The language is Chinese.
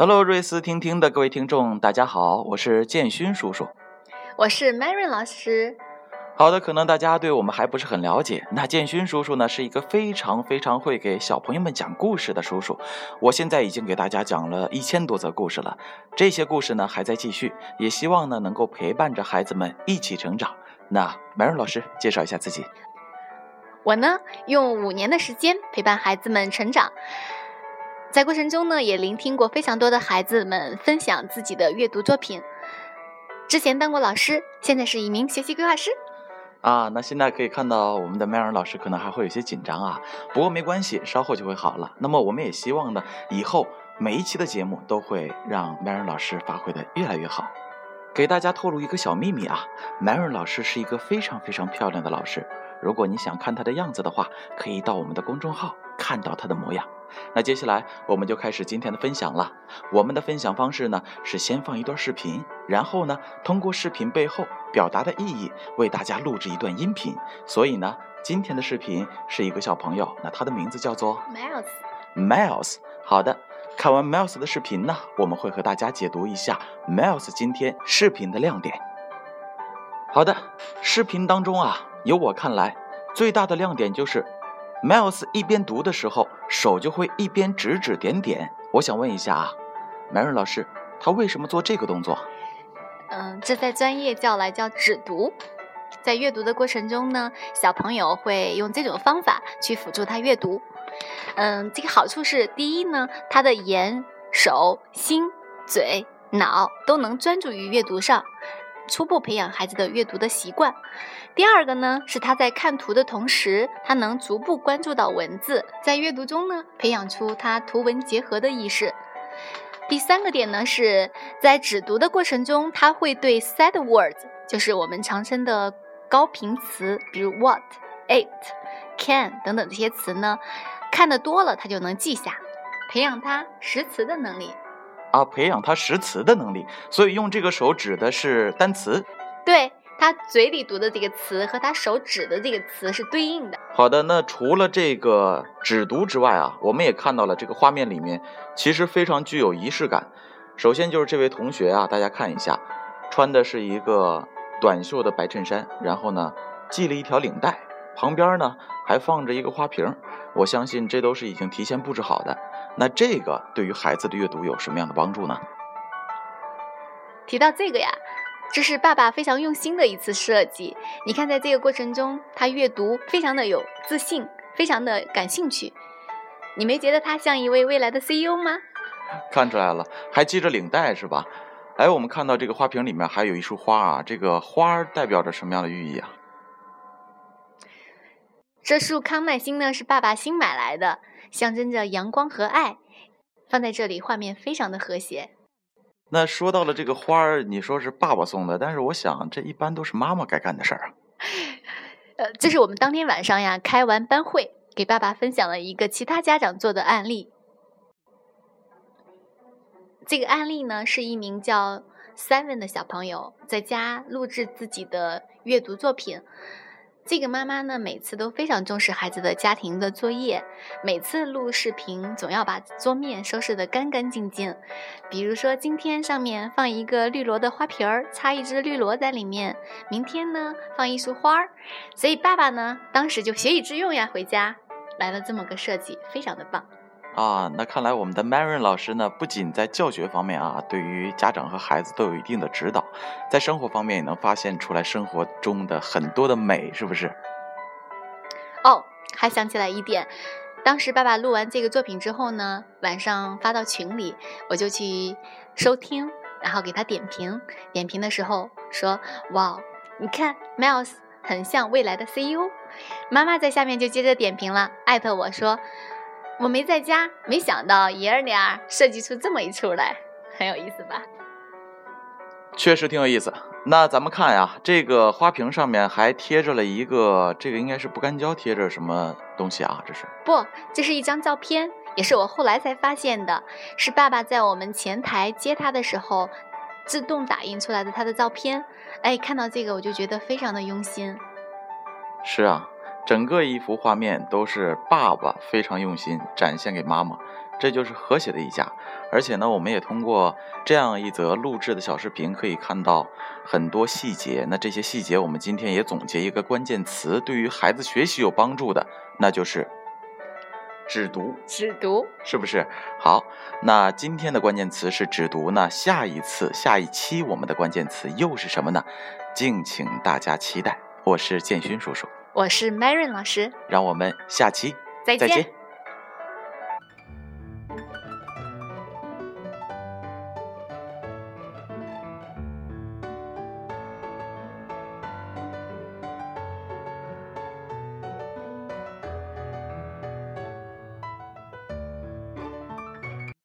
Hello，瑞思听听的各位听众，大家好，我是建勋叔叔。我是 Mary 老师。好的，可能大家对我们还不是很了解。那建勋叔叔呢，是一个非常非常会给小朋友们讲故事的叔叔。我现在已经给大家讲了一千多则故事了，这些故事呢还在继续，也希望呢能够陪伴着孩子们一起成长。那 Mary 老师介绍一下自己。我呢，用五年的时间陪伴孩子们成长，在过程中呢，也聆听过非常多的孩子们分享自己的阅读作品。之前当过老师，现在是一名学习规划师。啊，那现在可以看到我们的 Mary 老师可能还会有些紧张啊，不过没关系，稍后就会好了。那么我们也希望呢，以后每一期的节目都会让 Mary 老师发挥的越来越好。给大家透露一个小秘密啊，Mary 老师是一个非常非常漂亮的老师。如果你想看它的样子的话，可以到我们的公众号看到它的模样。那接下来我们就开始今天的分享了。我们的分享方式呢是先放一段视频，然后呢通过视频背后表达的意义为大家录制一段音频。所以呢，今天的视频是一个小朋友，那他的名字叫做 Miles。Miles。好的，看完 Miles 的视频呢，我们会和大家解读一下 Miles 今天视频的亮点。好的，视频当中啊，由我看来最大的亮点就是。Miles 一边读的时候，手就会一边指指点点。我想问一下啊，Mary 老师，他为什么做这个动作？嗯，这在专业叫来叫指读。在阅读的过程中呢，小朋友会用这种方法去辅助他阅读。嗯，这个好处是，第一呢，他的眼、手、心、嘴、脑都能专注于阅读上。初步培养孩子的阅读的习惯。第二个呢，是他在看图的同时，他能逐步关注到文字，在阅读中呢，培养出他图文结合的意识。第三个点呢，是在指读的过程中，他会对 sad words，就是我们常称的高频词，比如 what、it、can 等等这些词呢，看得多了，他就能记下，培养他识词的能力。啊，培养他识词的能力，所以用这个手指的是单词，对他嘴里读的这个词和他手指的这个词是对应的。好的，那除了这个指读之外啊，我们也看到了这个画面里面其实非常具有仪式感。首先就是这位同学啊，大家看一下，穿的是一个短袖的白衬衫，然后呢系了一条领带，旁边呢还放着一个花瓶，我相信这都是已经提前布置好的。那这个对于孩子的阅读有什么样的帮助呢？提到这个呀，这是爸爸非常用心的一次设计。你看，在这个过程中，他阅读非常的有自信，非常的感兴趣。你没觉得他像一位未来的 CEO 吗？看出来了，还系着领带是吧？哎，我们看到这个花瓶里面还有一束花啊，这个花代表着什么样的寓意啊？这束康乃馨呢，是爸爸新买来的。象征着阳光和爱，放在这里，画面非常的和谐。那说到了这个花儿，你说是爸爸送的，但是我想这一般都是妈妈该干的事儿啊。呃，这是我们当天晚上呀开完班会，给爸爸分享了一个其他家长做的案例。这个案例呢，是一名叫 Seven 的小朋友在家录制自己的阅读作品。这个妈妈呢，每次都非常重视孩子的家庭的作业，每次录视频总要把桌面收拾得干干净净。比如说，今天上面放一个绿萝的花瓶儿，插一只绿萝在里面；明天呢，放一束花儿。所以爸爸呢，当时就学以致用呀，回家来了这么个设计，非常的棒。啊，那看来我们的 Marin 老师呢，不仅在教学方面啊，对于家长和孩子都有一定的指导，在生活方面也能发现出来生活中的很多的美，是不是？哦，还想起来一点，当时爸爸录完这个作品之后呢，晚上发到群里，我就去收听，然后给他点评。点评的时候说：“哇，你看 Miles 很像未来的 CEO。”妈妈在下面就接着点评了，艾特我说。我没在家，没想到爷儿俩设计出这么一出来，很有意思吧？确实挺有意思。那咱们看呀，这个花瓶上面还贴着了一个，这个应该是不干胶贴着什么东西啊？这是？不，这是一张照片，也是我后来才发现的，是爸爸在我们前台接他的时候自动打印出来的他的照片。哎，看到这个我就觉得非常的用心。是啊。整个一幅画面都是爸爸非常用心展现给妈妈，这就是和谐的一家。而且呢，我们也通过这样一则录制的小视频，可以看到很多细节。那这些细节，我们今天也总结一个关键词，对于孩子学习有帮助的，那就是只读。只读是不是？好，那今天的关键词是只读那。下一次、下一期我们的关键词又是什么呢？敬请大家期待。我是建勋叔叔，我是 Mary 老师，让我们下期再见。